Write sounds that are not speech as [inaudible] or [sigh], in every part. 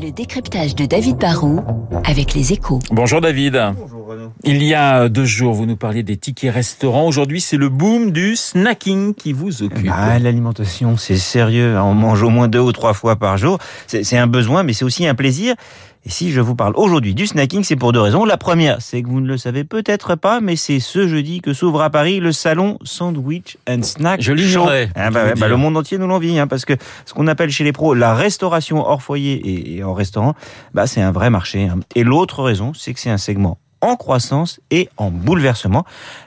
Le décryptage de David Barrault avec les échos. Bonjour David. Bonjour Renaud. Il y a deux jours, vous nous parliez des tickets restaurants. Aujourd'hui, c'est le boom du snacking qui vous occupe. Ah, L'alimentation, c'est sérieux. On mange au moins deux ou trois fois par jour. C'est c'est un besoin, mais c'est aussi un plaisir. Et si je vous parle aujourd'hui du snacking, c'est pour deux raisons. La première, c'est que vous ne le savez peut-être pas, mais c'est ce jeudi que s'ouvre à Paris le salon Sandwich and Snack Je l'ignorais, Ah bah ouais, bah le monde entier nous l'envie, hein, parce que ce qu'on appelle chez les pros la restauration hors foyer et, et hors restaurant, bah c'est un vrai marché. hein. Et l'autre raison, c'est que c'est un segment en croissance et en bouleversement,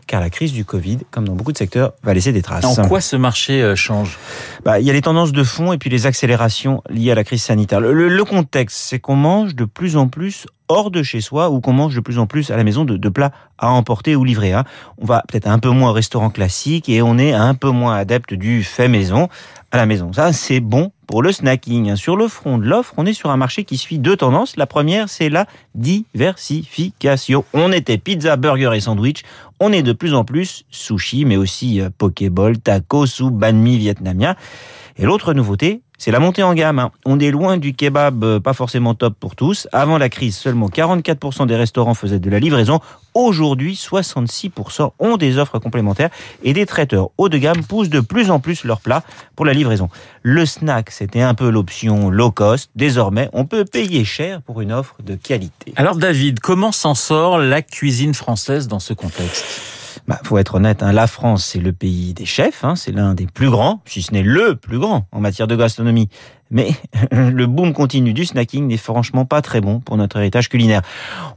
car la crise du Covid, comme dans beaucoup de secteurs, va laisser des traces. En quoi ce marché euh, change? Bah, il y a les tendances de fond et puis les accélérations liées à la crise sanitaire. Le, le- le contexte, c'est qu'on mange de plus en plus hors de chez soi ou qu'on mange de plus en plus à la maison de, de plats à emporter ou livrer. hein. On va peut-être un peu moins au restaurant classique et on est un peu moins adepte du fait maison à la maison. Ça, c'est bon pour le snacking. hein. Sur le front de l'offre, on est sur un marché qui suit deux tendances. La première, c'est la diversification. On était pizza, burger et sandwich. On est de plus en plus sushi, mais aussi euh, pokéball, tacos ou banh mi vietnamien. Et l'autre nouveauté, c'est la montée en gamme. hein. On est loin du kebab euh, pas forcément top pour tous. Avant la crise, seulement 44% des restaurants faisaient de la livraison. Aujourd'hui, 66% ont des offres complémentaires et des traiteurs haut de gamme poussent de plus en plus leurs plats pour la livraison. Le snack, c'était un peu l'option low cost. Désormais, on peut payer cher pour une offre de qualité. Alors David, comment s'en sort la cuisine française dans ce contexte? Bah, faut être honnête, hein, la France, c'est le pays des chefs, hein, c'est l'un des plus grands, si ce n'est le plus grand en matière de gastronomie. Mais [laughs] le boom continu du snacking n'est franchement pas très bon pour notre héritage culinaire.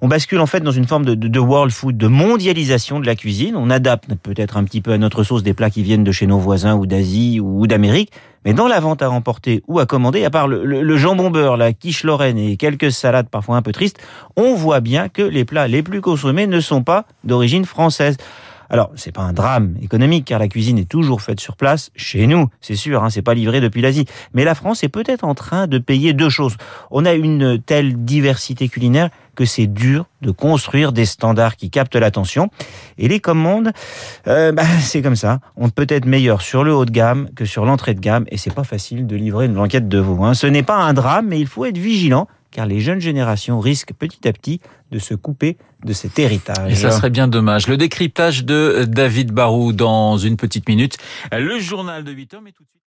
On bascule en fait dans une forme de, world food, de mondialisation de la cuisine. On adapte peut-être un petit peu à notre sauce des plats qui viennent de chez nos voisins ou d'Asie ou d'Amérique. Mais dans la vente à remporter ou à commander, à part le jambon beurre, la quiche lorraine et quelques salades parfois un peu tristes, on voit bien que les plats les plus consommés ne sont pas d'origine française. Alors, c'est pas un drame économique, car la cuisine est toujours faite sur place, chez nous, c'est sûr, hein, c'est pas livré depuis l'Asie. Mais la France est peut-être en train de payer deux choses. On a une telle diversité culinaire que c'est dur de construire des standards qui captent l'attention. Et les commandes, euh, bah, [laughs] c'est comme ça. On peut être meilleur sur le haut de gamme que sur l'entrée de gamme, et c'est pas facile de livrer une blanquette de veau. hein. Ce n'est pas un drame, mais il faut être vigilant, car les jeunes générations risquent petit à petit de se couper de cet héritage. Et ça serait bien dommage. Le décryptage de David Barou dans une petite minute. Le journal de 8 heures, mais tout de suite.